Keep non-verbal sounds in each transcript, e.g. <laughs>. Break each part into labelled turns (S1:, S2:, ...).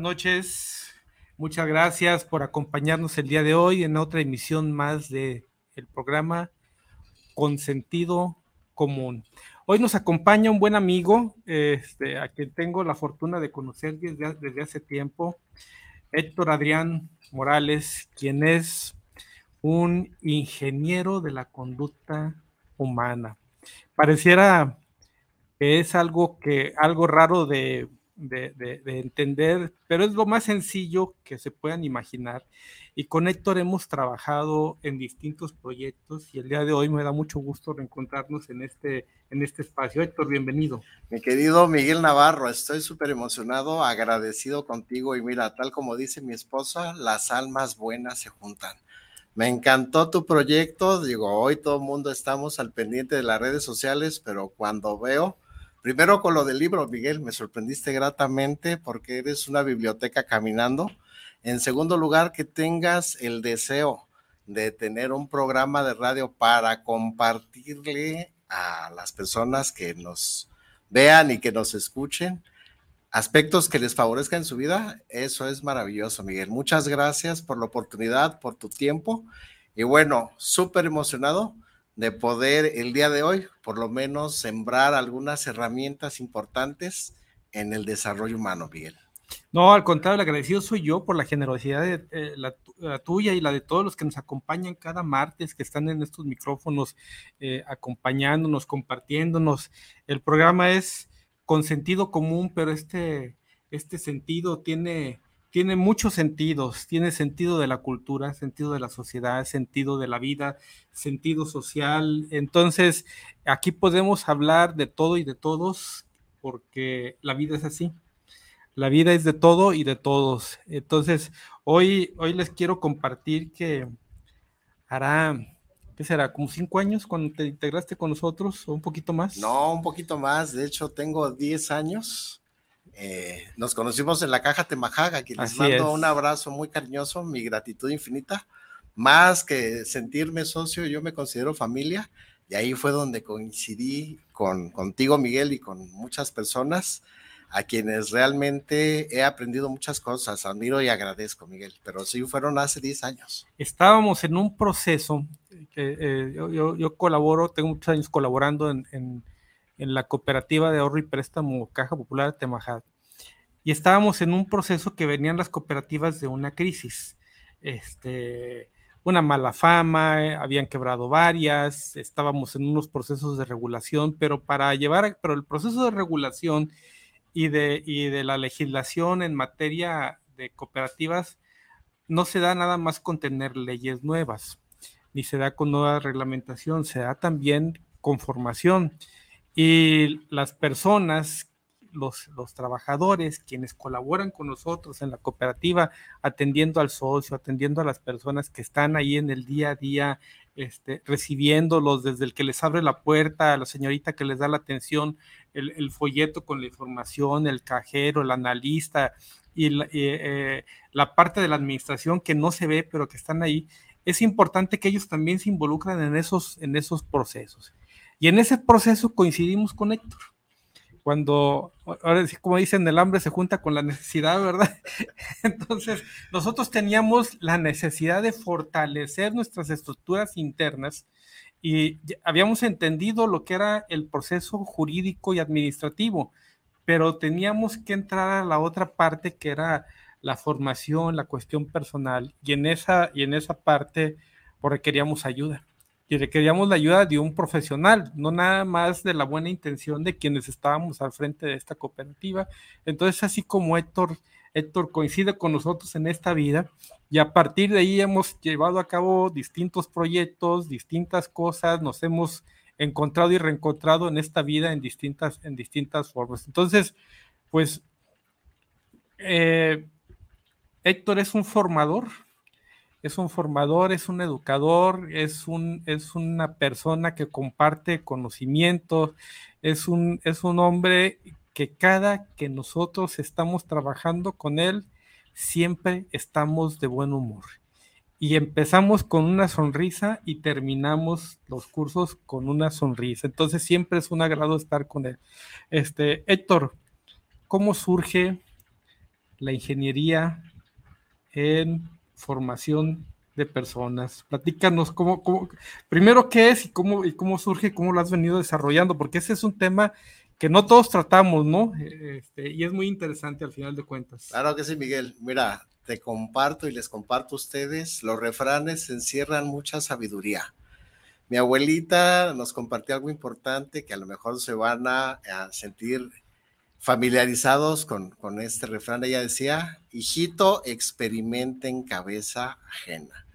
S1: Noches. Muchas gracias por acompañarnos el día de hoy en otra emisión más de el programa Con Sentido Común. Hoy nos acompaña un buen amigo, este, a quien tengo la fortuna de conocer desde, desde hace tiempo, Héctor Adrián Morales, quien es un ingeniero de la conducta humana. Pareciera que es algo que algo raro de de, entender, pero es lo más sencillo que se puedan imaginar. Y con Héctor hemos trabajado en distintos proyectos y el día de hoy me da mucho gusto reencontrarnos en este, en este espacio. Héctor, bienvenido.
S2: Mi querido Miguel Navarro, estoy súper emocionado, agradecido contigo y mira, tal como dice mi esposa, las almas buenas se juntan. Me encantó tu proyecto, digo, hoy todo el mundo estamos al pendiente de las redes sociales, pero cuando veo Primero con lo del libro, Miguel, me sorprendiste gratamente porque eres una biblioteca caminando. En segundo lugar, que tengas el deseo de tener un programa de radio para compartirle a las personas que nos vean y que nos escuchen aspectos que les favorezcan en su vida. Eso es maravilloso, Miguel. Muchas gracias por la oportunidad, por tu tiempo. Y bueno, súper emocionado de poder el día de hoy, por lo menos, sembrar algunas herramientas importantes en el desarrollo humano, Miguel.
S1: No, al contrario, agradecido soy yo por la generosidad de eh, la, tuya y la de todos los que nos acompañan cada martes, que están en estos micrófonos, eh, acompañándonos, compartiéndonos. El programa es con sentido común, pero este, este sentido tiene tiene muchos sentidos, tiene sentido de la cultura, sentido de la sociedad, sentido de la vida, sentido social. Entonces, aquí podemos hablar de todo y de todos porque la vida es así. La vida es de todo y de todos. Entonces, hoy, hoy les quiero compartir que hará, ¿qué será? ¿Como cinco años cuando te integraste con nosotros o un poquito más?
S2: No, un poquito más. De hecho, tengo diez años eh, nos conocimos en la caja Temajaga, que les mando un abrazo muy cariñoso, mi gratitud infinita. Más que sentirme socio, yo me considero familia, y ahí fue donde coincidí con, contigo, Miguel, y con muchas personas a quienes realmente he aprendido muchas cosas, admiro y agradezco, Miguel, pero sí fueron hace 10 años.
S1: Estábamos en un proceso, que eh, yo, colaboro, tengo muchos años colaborando en en la cooperativa de ahorro y préstamo Caja Popular Temajad. Y estábamos en un proceso que venían las cooperativas de una crisis. Este, una mala fama, eh, habían quebrado varias, estábamos en unos procesos de regulación, pero para llevar, pero el proceso de regulación y de, y de la legislación en materia de cooperativas no se da nada más con tener leyes nuevas, ni se da con nueva reglamentación, se da también con formación. Y las personas, los, los trabajadores, quienes colaboran con nosotros en la cooperativa, atendiendo al socio, atendiendo a las personas que están ahí en el día a día, este, recibiéndolos desde el que les abre la puerta, a la señorita que les da la atención, el, folleto con la información, el cajero, el analista y la, eh, la, parte de la administración que no se ve, pero que están ahí, es importante que ellos también se involucren en esos, en esos procesos. Y en ese proceso coincidimos con Héctor. Cuando, ahora como dicen, el hambre se junta con la necesidad, ¿verdad? <laughs> Entonces, nosotros teníamos la necesidad de fortalecer nuestras estructuras internas y habíamos entendido lo que era el proceso jurídico y administrativo, pero teníamos que entrar a la otra parte que era la formación, la cuestión personal, y en esa, y en esa parte requeríamos ayuda y requeríamos la ayuda de un profesional, no nada más de la buena intención de quienes estábamos al frente de esta cooperativa. Entonces, así como Héctor, Héctor coincide con nosotros en esta vida, y a partir de ahí hemos llevado a cabo distintos proyectos, distintas cosas, nos hemos encontrado y reencontrado en esta vida en distintas, en distintas formas. Entonces, pues, eh, Héctor es un formador, es un formador, es un educador, es, un, es una persona que comparte conocimientos, es un, es un hombre que cada que nosotros estamos trabajando con él, siempre estamos de buen humor. Y empezamos con una sonrisa y terminamos los cursos con una sonrisa. Entonces siempre es un agrado estar con él. Este, Héctor, ¿cómo surge la ingeniería en formación de personas? Platícanos cómo, cómo primero qué es y cómo, y cómo surge, cómo lo has venido desarrollando, porque ese es un tema que no todos tratamos, ¿no? Este, y es muy interesante al final de cuentas.
S2: Claro que sí, Miguel. Mira, te comparto y les comparto a ustedes, los refranes encierran mucha sabiduría. Mi abuelita nos compartió algo importante que a lo mejor se van a, sentir familiarizados con, con, este refrán. Ella decía, hijito, experimenta en cabeza ajena.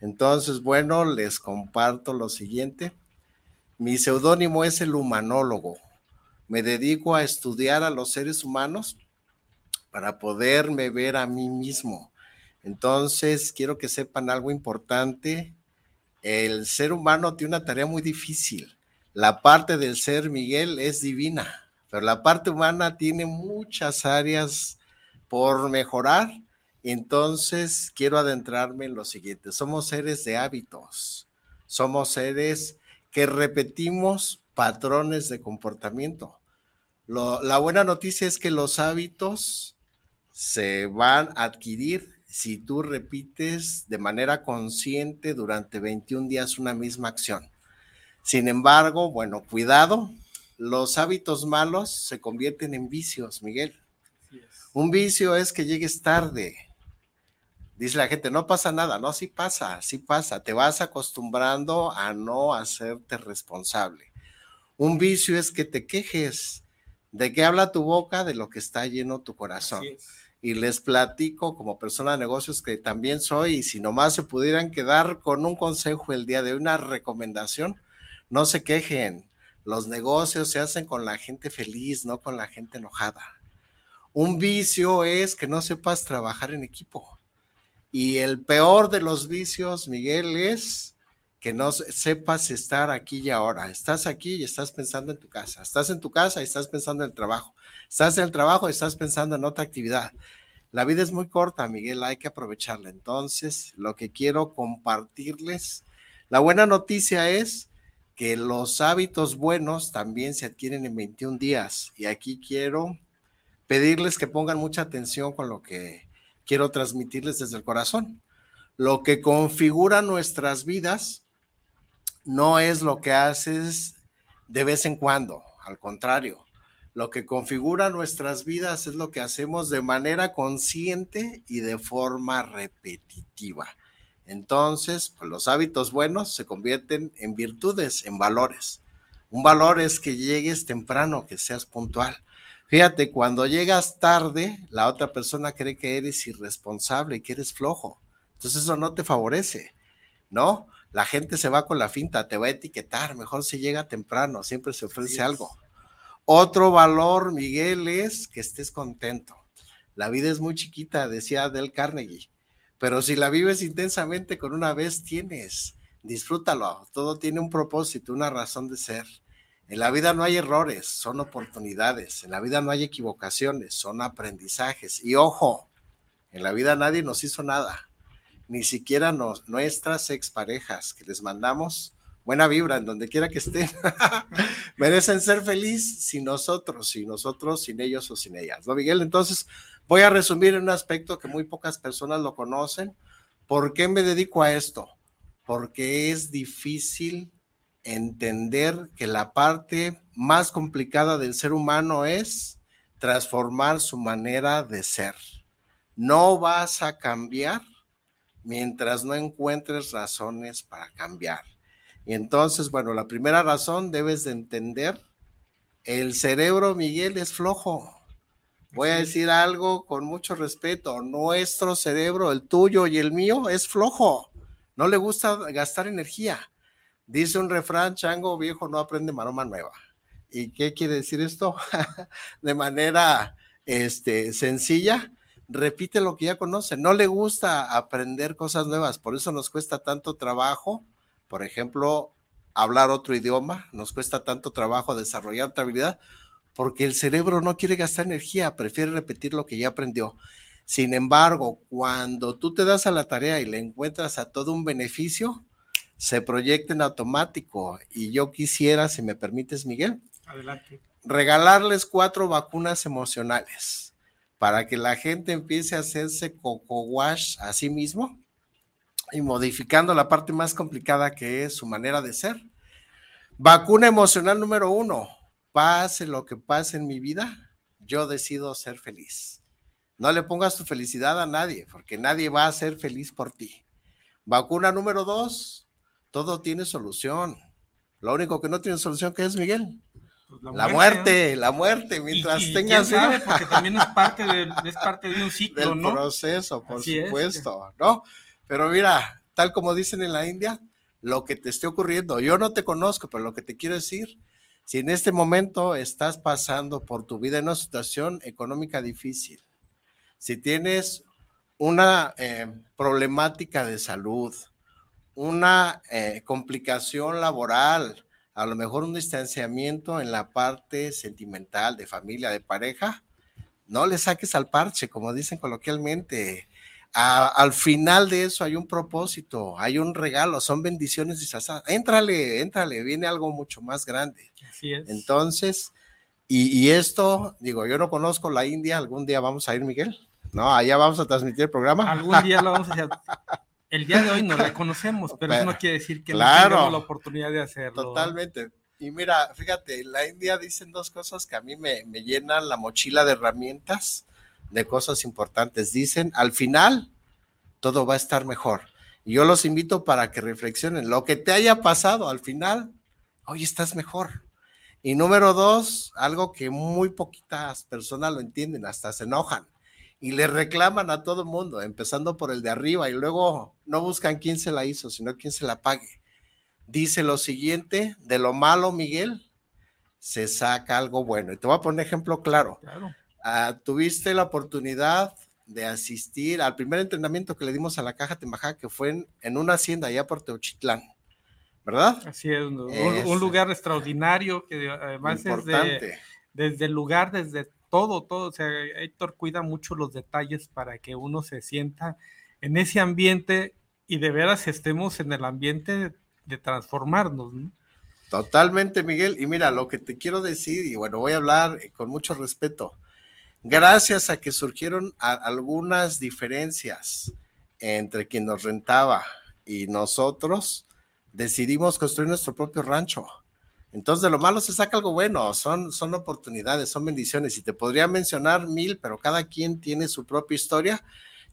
S2: Entonces, bueno, les comparto lo siguiente. Mi seudónimo es el humanólogo me dedico a estudiar a los seres humanos para poderme ver a mí mismo. Entonces, quiero que sepan algo importante. El ser humano tiene una tarea muy difícil. La parte del ser, Miguel, es divina, pero la parte humana tiene muchas áreas por mejorar. Entonces, quiero adentrarme en lo siguiente. Somos seres de hábitos. Somos seres que repetimos patrones de comportamiento la buena noticia es que los hábitos se van a adquirir si tú repites de manera consciente durante 21 días una misma acción. Sin embargo, bueno, cuidado, los hábitos malos se convierten en vicios, Miguel. Un vicio es que llegues tarde. Dice la gente, no pasa nada, no, sí pasa, sí pasa, te vas acostumbrando a no hacerte responsable. Un vicio es que te quejes, ¿De qué habla tu boca? De lo que está lleno tu corazón. Y les platico como persona de negocios que también soy, y si nomás se pudieran quedar con un consejo el día de una recomendación, no se quejen. Los negocios se hacen con la gente feliz, no con la gente enojada. Un vicio es que no sepas trabajar en equipo. Y el peor de los vicios, Miguel, es que no sepas estar aquí y ahora. Estás aquí y estás pensando en tu casa. Estás en tu casa y estás pensando en el trabajo. Estás en el trabajo y estás pensando en otra actividad. La vida es muy corta, Miguel, hay que aprovecharla. Entonces, lo que quiero compartirles, la buena noticia es que los hábitos buenos también se adquieren en 21 días. Y aquí quiero pedirles que pongan mucha atención con lo que quiero transmitirles desde el corazón. Lo que configura nuestras vidas no es lo que haces de vez en cuando, al contrario, lo que configura nuestras vidas es lo que hacemos de manera consciente y de forma repetitiva. Entonces, pues, los hábitos buenos se convierten en virtudes, en valores. Un valor es que llegues temprano, que seas puntual. Fíjate, cuando llegas tarde, la otra persona cree que eres irresponsable, que eres flojo. Entonces eso no te favorece, ¿no? la gente se va con la finta, te va a etiquetar, mejor si llega temprano, siempre se ofrece algo. Otro valor, Miguel, es que estés contento. La vida es muy chiquita, decía Del Carnegie, pero si la vives intensamente con una vez tienes, disfrútalo, todo tiene un propósito, una razón de ser. En la vida no hay errores, son oportunidades. En la vida no hay equivocaciones, son aprendizajes. Y ojo, en la vida nadie nos hizo nada ni siquiera nos, nuestras exparejas que les mandamos buena vibra en donde quiera que estén, <laughs> merecen ser felices sin nosotros, sin nosotros, sin ellos o sin ellas. ¿No, Miguel? Entonces, voy a resumir en un aspecto que muy pocas personas lo conocen. ¿Por qué me dedico a esto? Porque es difícil entender que la parte más complicada del ser humano es transformar su manera de ser. No vas a cambiar mientras no encuentres razones para cambiar. Y entonces, bueno, la primera razón debes de entender, el cerebro, Miguel, es flojo. Voy a decir algo con mucho respeto. Nuestro cerebro, el tuyo y el mío, es flojo. No le gusta gastar energía. Dice un refrán, chango viejo no aprende maroma nueva. ¿Y qué quiere decir esto? <laughs> de manera este, sencilla, repite lo que ya conoce. No le gusta aprender cosas nuevas, por eso nos cuesta tanto trabajo, por ejemplo, hablar otro idioma, nos cuesta tanto trabajo desarrollar otra habilidad, porque el cerebro no quiere gastar energía, prefiere repetir lo que ya aprendió. Sin embargo, cuando tú te das a la tarea y le encuentras a todo un beneficio, se proyecta en automático. Y yo quisiera, si me permites, Miguel,
S1: Adelante.
S2: regalarles cuatro vacunas emocionales para que la gente empiece a hacerse coco wash a sí mismo y modificando la parte más complicada que es su manera de ser. Vacuna emocional número uno, pase lo que pase en mi vida, yo decido ser feliz. No le pongas tu felicidad a nadie, porque nadie va a ser feliz por ti. Vacuna número dos, todo tiene solución. Lo único que no tiene solución, ¿qué es, Miguel? Pues la, muerte, la muerte, mientras tengas.
S1: Sabe, <laughs> porque también es parte, de, es parte de un ciclo,
S2: del proceso, por supuesto, ¿no? Pero mira, tal como dicen en la India, lo que te esté ocurriendo, yo no te conozco, pero lo que te quiero decir, si en este momento estás pasando por tu vida en una situación económica difícil, si tienes una eh, problemática de salud, una eh, complicación laboral, a lo mejor un distanciamiento en la parte sentimental, de familia, de pareja, no le saques al parche, como dicen coloquialmente. Al final de eso hay un propósito, hay un regalo, son bendiciones y Éntrale, éntrale, viene algo mucho más grande.
S1: Así es.
S2: Entonces, y, y, esto, digo, yo no conozco la India, algún día vamos a ir, Miguel. No, allá vamos a transmitir el programa.
S1: Algún día lo vamos a hacer. <laughs> el día de hoy no la conocemos, pero, eso no quiere decir que no tengamos la oportunidad de hacerlo.
S2: Totalmente. Y mira, fíjate, la India dicen dos cosas que a mí me, me llenan la mochila de herramientas, de cosas importantes. Dicen, al final, todo va a estar mejor. Y yo los invito para que reflexionen. Lo que te haya pasado, al final, hoy estás mejor. Y número dos, algo que muy poquitas personas lo entienden, hasta se enojan y le reclaman a todo el mundo, empezando por el de arriba y luego no buscan quién se la hizo, sino quién se la pague. Dice lo siguiente, de lo malo, Miguel, se saca algo bueno. Y te voy a poner ejemplo claro. Ah, tuviste la oportunidad de asistir al primer entrenamiento que le dimos a la Caja Temajá, que fue en, una hacienda allá por Teochitlán, ¿verdad?
S1: Así es, un, lugar extraordinario que además es desde el lugar, desde todo, todo. O sea, Héctor cuida mucho los detalles para que uno se sienta en ese ambiente y de veras estemos en el ambiente de, transformarnos.
S2: Totalmente, Miguel. Y mira, lo que te quiero decir, y bueno, voy a hablar con mucho respeto. Gracias a que surgieron algunas diferencias entre quien nos rentaba y nosotros, decidimos construir nuestro propio rancho. Entonces, de lo malo se saca algo bueno, son, son oportunidades, son bendiciones, y te podría mencionar mil, pero cada quien tiene su propia historia.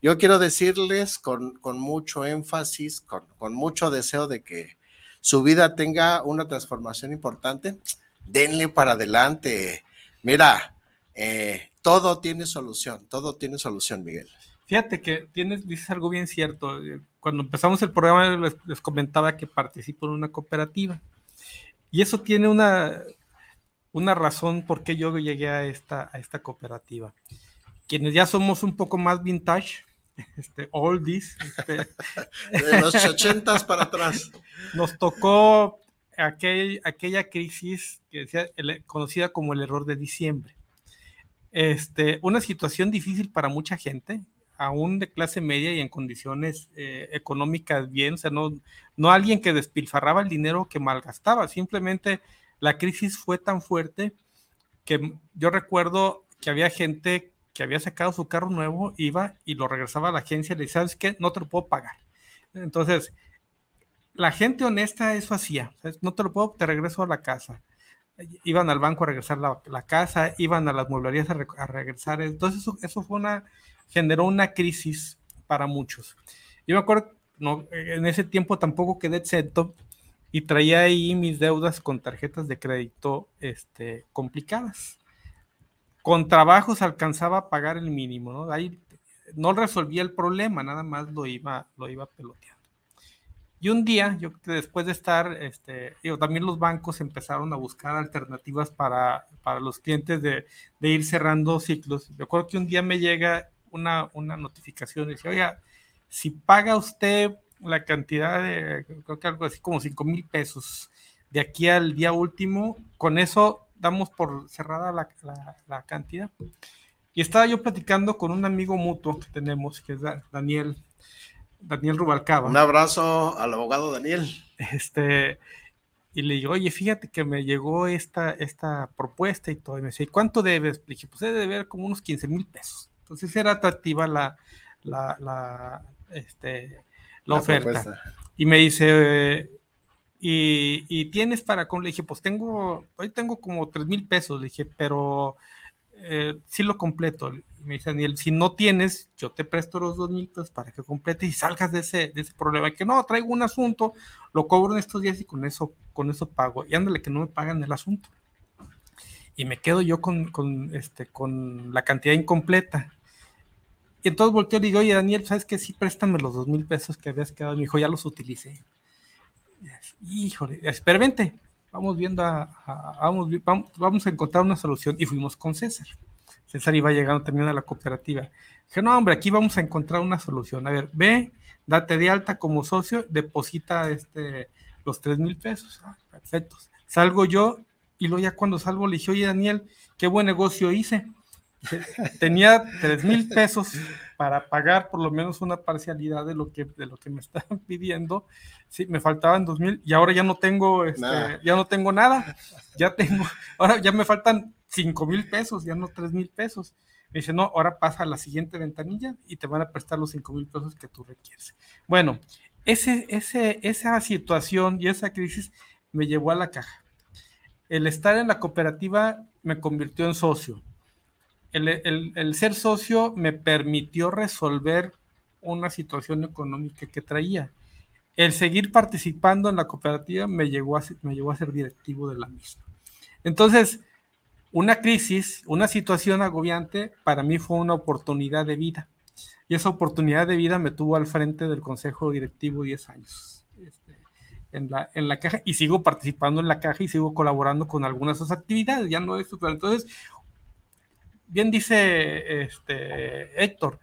S2: Yo quiero decirles con, con mucho énfasis, con, con, mucho deseo de que su vida tenga una transformación importante, denle para adelante. Mira, eh, todo tiene solución, todo tiene solución, Miguel.
S1: Fíjate que tienes, dices algo bien cierto. Cuando empezamos el programa les, les comentaba que participo en una cooperativa. Y eso tiene una, una razón por qué yo llegué a esta, a esta cooperativa. Quienes ya somos un poco más vintage, <laughs> este, oldies. Este, <laughs>
S2: de los ochentas para atrás.
S1: Nos tocó aquel, aquella crisis que decía, conocida como el error de diciembre. Este, una situación difícil para mucha gente, aún de clase media y en condiciones eh, económicas bien, o sea, no, no alguien que despilfarraba el dinero que malgastaba, simplemente la crisis fue tan fuerte que yo recuerdo que había gente que había sacado su carro nuevo, iba y lo regresaba a la agencia y le decía, ¿sabes qué? No te lo puedo pagar. Entonces, la gente honesta eso hacía, no te lo puedo, te regreso a la casa. Iban al banco a regresar la, casa, iban a las mueblerías a, regresar. Entonces, eso, generó una crisis para muchos. Yo me acuerdo, no, en ese tiempo tampoco quedé exento y traía ahí mis deudas con tarjetas de crédito este, complicadas. con trabajos alcanzaba a pagar el mínimo, ¿no? Ahí no resolvía el problema, nada más lo iba, lo iba peloteando. Y un día, yo después de estar, este, también los bancos empezaron a buscar alternativas para, para los clientes de, de, ir cerrando ciclos. Yo acuerdo que un día me llega una, una notificación y dice, oiga, si paga usted la cantidad de, creo que algo así como 5 mil pesos de aquí al día último, con eso damos por cerrada la, la, cantidad. Y estaba yo platicando con un amigo mutuo que tenemos, que es Daniel, Daniel Rubalcaba.
S2: Un abrazo al abogado Daniel.
S1: Este, y le digo, oye, fíjate que me llegó esta, esta propuesta y todo. Y me dice, ¿cuánto debes? Le dije, pues debe deber como unos 15 mil pesos. Entonces era atractiva la, la, la, este, la, oferta. Y me dice, y, tienes para con, le dije, pues tengo, hoy tengo como 3 mil pesos, le dije, pero eh, sí lo completo. Y me dice Daniel, si no tienes, yo te presto los 2 mil pesos para que completes y salgas de ese, de ese problema. que no, traigo un asunto, lo cobro en estos días y con eso, con eso pago. Y ándale que no me pagan el asunto. Y me quedo yo con, con, este, con la cantidad incompleta. Y entonces volteo y digo, oye, Daniel, ¿sabes qué? Sí, préstame los dos mil pesos que habías quedado. Me dijo, ya los utilicé. Híjole, espera, vente. Vamos viendo, a, vamos, vamos, a encontrar una solución. Y fuimos con César. César iba llegando también a la cooperativa. Dije, no, hombre, aquí vamos a encontrar una solución. A ver, ve, date de alta como socio, deposita este, los tres mil pesos. Ah, perfecto. Salgo yo y luego ya cuando salgo le dije, oye, Daniel, qué buen negocio hice tenía tres mil pesos para pagar por lo menos una parcialidad de lo que, de lo que me estaban <laughs> pidiendo. Sí, me faltaban dos mil y ahora ya no tengo, este, ya no tengo nada. Ya tengo, ahora ya me faltan cinco mil pesos, ya no tres mil pesos. Me dice, no, ahora pasa a la siguiente ventanilla y te van a prestar los cinco mil pesos que tú requieres. Bueno, ese, ese, esa situación y esa crisis me llevó a la caja. El estar en la cooperativa me convirtió en socio el, ser socio me permitió resolver una situación económica que traía. El seguir participando en la cooperativa me, llegó a, me llevó a ser directivo de la misma. Entonces, una crisis, una situación agobiante, para mí fue una oportunidad de vida. Y esa oportunidad de vida me tuvo al frente del consejo directivo 10 años este, en, la, en la caja y sigo participando en la caja y sigo colaborando con algunas de sus actividades. Ya no es, pero entonces bien dice este Héctor,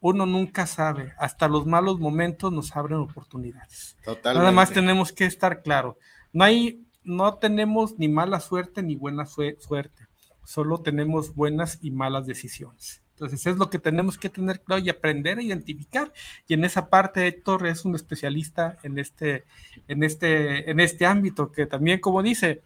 S1: uno nunca sabe, hasta los malos momentos nos abren oportunidades. Totalmente. Nada más tenemos que estar claro, no hay, no tenemos ni mala suerte ni buena suerte, solo tenemos buenas y malas decisiones. Entonces es lo que tenemos que tener claro y aprender a identificar. Y en esa parte Héctor es un especialista en este, en este, en este ámbito que también, como dice,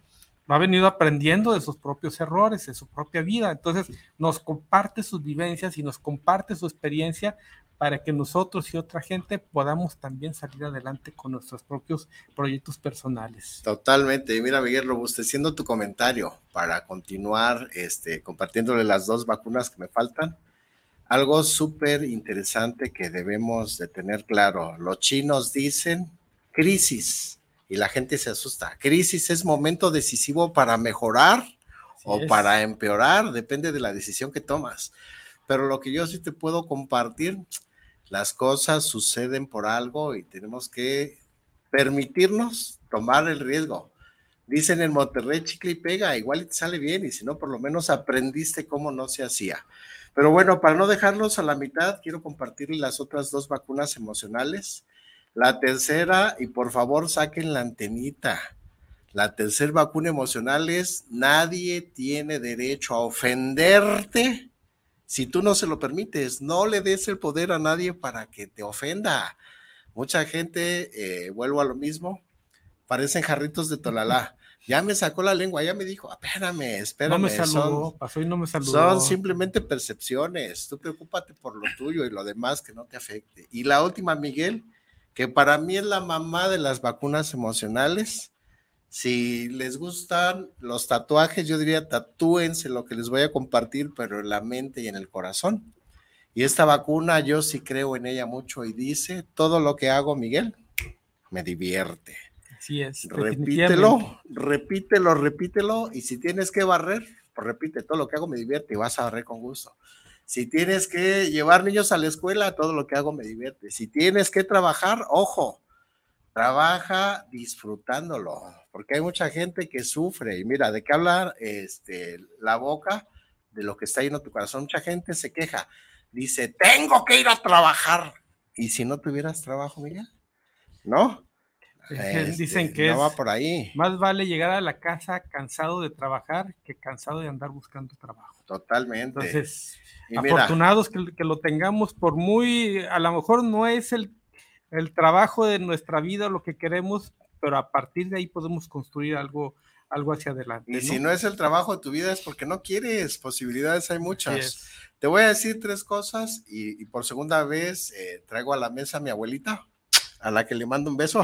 S1: ha venido aprendiendo de sus propios errores, de su propia vida. Entonces, nos comparte sus vivencias y nos comparte su experiencia para que nosotros y otra gente podamos también salir adelante con nuestros propios proyectos personales.
S2: Totalmente. Mira, Miguel, robusteciendo tu comentario para continuar este, compartiéndole las dos vacunas que me faltan. Algo súper interesante que debemos de tener claro. Los chinos dicen crisis y la gente se asusta. Crisis es momento decisivo para mejorar o para empeorar, depende de la decisión que tomas. Pero lo que yo sí te puedo compartir, las cosas suceden por algo y tenemos que permitirnos tomar el riesgo. Dicen en Monterrey, chicle y pega, igual te sale bien y si no, por lo menos aprendiste cómo no se hacía. Pero bueno, para no dejarlos a la mitad, quiero compartirles las otras dos vacunas emocionales la tercera, y por favor saquen la antenita. La tercera vacuna emocional es nadie tiene derecho a ofenderte si tú no se lo permites. No le des el poder a nadie para que te ofenda. Mucha gente, eh, vuelvo a lo mismo, parecen jarritos de tolalá. Ya me sacó la lengua, ya me dijo, espérame, espérame. No
S1: me saludó, pasó y no me saludó.
S2: Son simplemente percepciones. Tú preocúpate por lo tuyo y lo demás que no te afecte. Y la última, Miguel, que para mí es la mamá de las vacunas emocionales. Si les gustan los tatuajes, yo diría tatúense lo que les voy a compartir, pero en la mente y en el corazón. Y esta vacuna yo sí creo en ella mucho y dice, todo lo que hago, Miguel, me divierte.
S1: Así es.
S2: Repítelo, repítelo, repítelo. Y si tienes que barrer, repite, todo lo que hago me divierte y vas a ver con gusto. Si tienes que llevar niños a la escuela, todo lo que hago me divierte. Si tienes que trabajar, ojo, trabaja disfrutándolo, porque hay mucha gente que sufre. Y mira, ¿de qué hablar este, la boca? De lo que está lleno tu corazón. Mucha gente se queja. Dice, tengo que ir a trabajar. ¿Y si no tuvieras trabajo, Miguel? ¿No? <laughs>
S1: Dicen este, que
S2: no va por ahí.
S1: más vale llegar a la casa cansado de trabajar que cansado de andar buscando trabajo.
S2: Totalmente.
S1: Entonces, afortunados que, lo tengamos por muy, a lo mejor no es el, el trabajo de nuestra vida lo que queremos, pero a partir de ahí podemos construir algo, algo hacia adelante.
S2: Y si no es el trabajo de tu vida es porque no quieres, posibilidades hay muchas. Te voy a decir tres cosas y, por segunda vez eh, traigo a la mesa a mi abuelita a la que le mando un beso,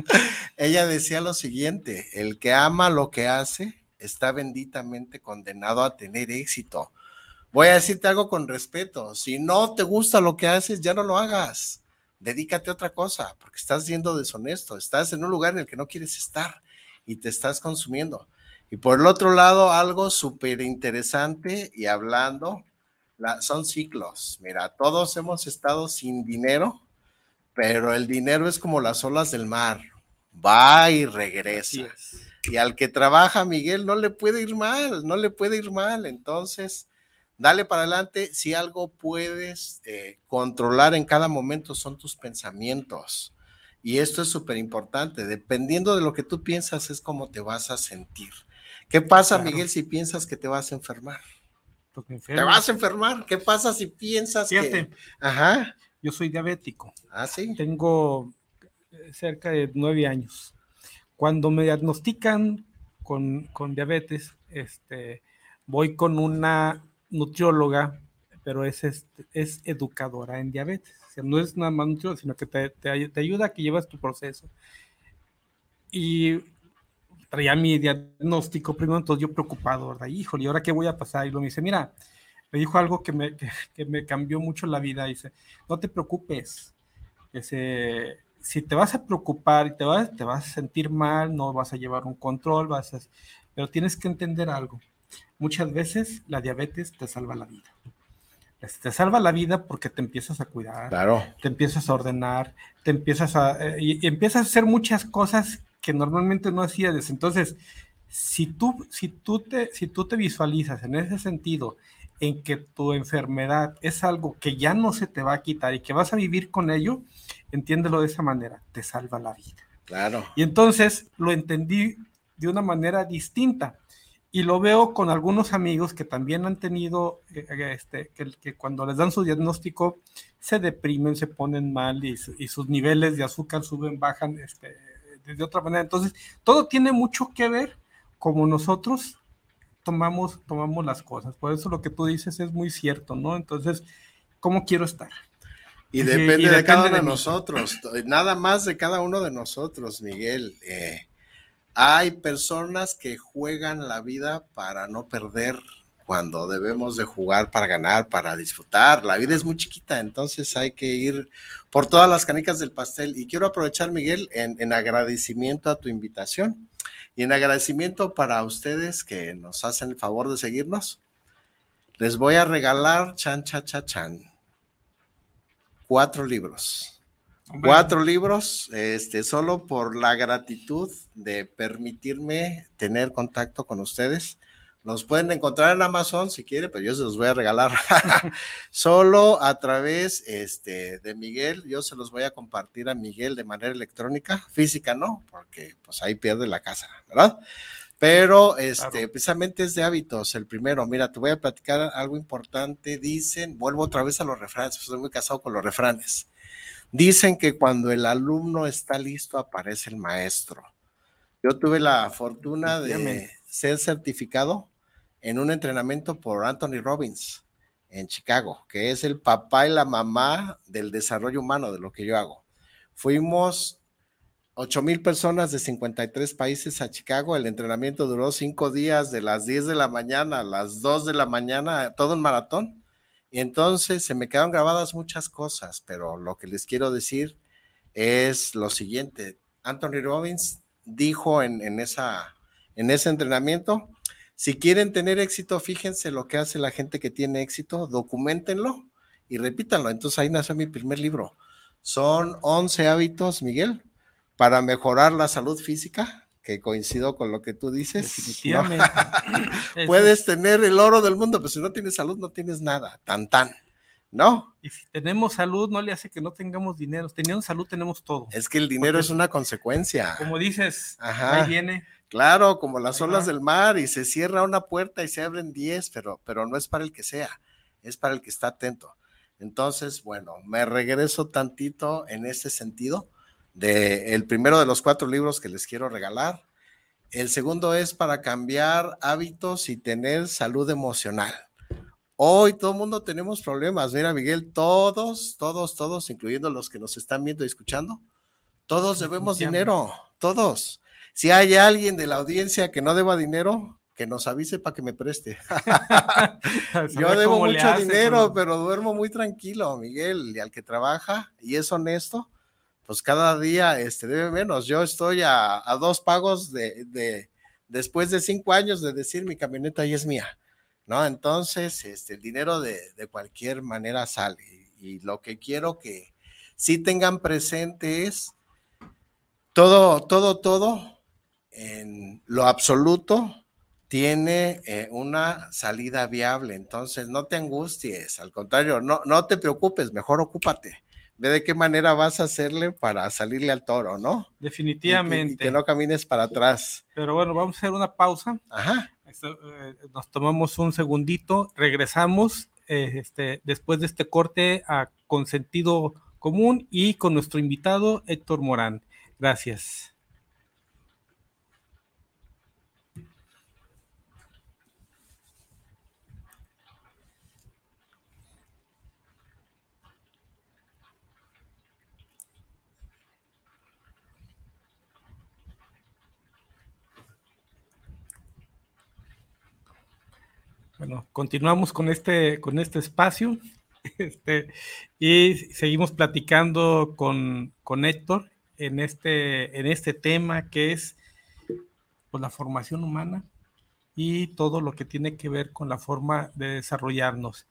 S2: <laughs> ella decía lo siguiente, el que ama lo que hace está benditamente condenado a tener éxito. Voy a decirte algo con respeto, si no te gusta lo que haces, ya no lo hagas, dedícate a otra cosa, porque estás siendo deshonesto, estás en un lugar en el que no quieres estar y te estás consumiendo. Y por el otro lado, algo súper interesante y hablando, son ciclos. Mira, todos hemos estado sin dinero pero el dinero es como las olas del mar, va y regresa. Y al que trabaja, Miguel, no le puede ir mal, no le puede ir mal. Entonces, dale para adelante. Si algo puedes eh, controlar en cada momento son tus pensamientos. Y esto es súper importante. Dependiendo de lo que tú piensas, es como te vas a sentir. ¿Qué pasa, Miguel, si piensas que te vas a enfermar? Pues te vas a enfermar. ¿Qué pasa si piensas que...
S1: Ajá. Yo soy diabético.
S2: Ah, sí.
S1: Tengo eh, cerca de nueve años. Cuando me diagnostican con, diabetes, este, voy con una nutrióloga, pero es, este, es educadora en diabetes. O sea, no es nada más nutrióloga, sino que te, ayuda a que llevas tu proceso. Y traía mi diagnóstico primero, entonces yo preocupado, ¿verdad? Híjole, ¿y ahora qué voy a pasar? Y lo me dice, mira, me dijo algo que me, que, me cambió mucho la vida. Dice, no te preocupes, si te vas a preocupar y te vas, te vas a sentir mal, no vas a llevar un control, vas a, pero tienes que entender algo. Muchas veces la diabetes te salva la vida. Te salva la vida porque te empiezas a cuidar,
S2: claro.
S1: te empiezas a ordenar, te empiezas a, eh, y, empiezas a hacer muchas cosas que normalmente no hacías. Entonces, si tú, si tú, te, si tú te visualizas en ese sentido en que tu enfermedad es algo que ya no se te va a quitar y que vas a vivir con ello, entiéndelo de esa manera, te salva la vida.
S2: Claro.
S1: Y entonces lo entendí de una manera distinta y lo veo con algunos amigos que también han tenido, eh, este, que, cuando les dan su diagnóstico se deprimen, se ponen mal y, sus niveles de azúcar suben, bajan este, de otra manera. Entonces, todo tiene mucho que ver como nosotros tomamos, tomamos las cosas. Por eso lo que tú dices es muy cierto, ¿no? Entonces, ¿cómo quiero estar?
S2: Y depende, de cada uno de, nosotros, nada más de cada uno de nosotros, Miguel. Eh, hay personas que juegan la vida para no perder cuando debemos de jugar para ganar, para disfrutar. La vida es muy chiquita, entonces hay que ir por todas las canicas del pastel. Y quiero aprovechar, Miguel, en, en agradecimiento a tu invitación y en agradecimiento para ustedes que nos hacen el favor de seguirnos, les voy a regalar, chan, cha, cha, chan, cuatro libros. Cuatro libros, este, solo por la gratitud de permitirme tener contacto con ustedes. Los pueden encontrar en Amazon si quieren, pero yo se los voy a regalar <laughs> solo a través este, de Miguel. Yo se los voy a compartir a Miguel de manera electrónica, física no, porque pues ahí pierde la casa, ¿verdad? Pero este, precisamente es de hábitos. El primero, mira, te voy a platicar algo importante. Dicen, vuelvo otra vez a los refranes, estoy muy casado con los refranes. Dicen que cuando el alumno está listo, aparece el maestro. Yo tuve la fortuna de ser certificado en un entrenamiento por Anthony Robbins en Chicago, que es el papá y la mamá del desarrollo humano de lo que yo hago. Fuimos 8 mil personas de 53 países a Chicago. El entrenamiento duró cinco días, de las 10 de la mañana a las 2 de la mañana, todo un maratón. Y entonces se me quedaron grabadas muchas cosas, pero lo que les quiero decir es lo siguiente. Anthony Robbins dijo en, en, esa, en ese entrenamiento, Si quieren tener éxito, fíjense lo que hace la gente que tiene éxito, documentenlo y repítanlo. Entonces ahí nació mi primer libro. Son 11 hábitos, Miguel, para mejorar la salud física, que coincido con lo que tú dices. Definitivamente. <laughs> Puedes tener el oro del mundo, pero si no tienes salud, no tienes nada. Tan tan. ¿No?
S1: Y si tenemos salud, no le hace que no tengamos dinero. Teniendo salud, tenemos todo.
S2: Es que el dinero es una consecuencia.
S1: Como dices, ahí viene.
S2: Claro, como las olas del mar, y se cierra una puerta y se abren diez, pero, pero no es para el que sea, es para el que está atento. Entonces, bueno, me regreso tantito en este sentido de el primero de los cuatro libros que les quiero regalar. El segundo es para cambiar hábitos y tener salud emocional. Hoy todo el mundo tenemos problemas. Mira, Miguel, todos, todos, todos, incluyendo los que nos están viendo y escuchando, todos debemos dinero, todos. Si hay alguien de la audiencia que no deba dinero, que nos avise para que me preste. <laughs> Yo debo mucho dinero, pero duermo muy tranquilo, Miguel, y al que trabaja y es honesto, pues cada día este, debe menos. Yo estoy a, dos pagos de, después de cinco años de decir mi camioneta ya es mía, ¿no? Entonces, este, el dinero de, cualquier manera sale. Y, lo que quiero que sí tengan presente es todo, todo, todo en lo absoluto tiene eh, una salida viable. Entonces, no te angusties, al contrario, no, no te preocupes, mejor ocúpate ve de qué manera vas a hacerle para salirle al toro, ¿no?
S1: Definitivamente.
S2: Y que, no camines para atrás.
S1: Pero bueno, vamos a hacer una pausa. Ajá. Eh, nos tomamos un segundito, regresamos eh, este, después de este corte a Con Sentido Común y con nuestro invitado Héctor Morán. Gracias. Bueno, continuamos con este, con este espacio <laughs> este, y seguimos platicando con, con Héctor en este, en este tema que es pues, la formación humana y todo lo que tiene que ver con la forma de desarrollarnos.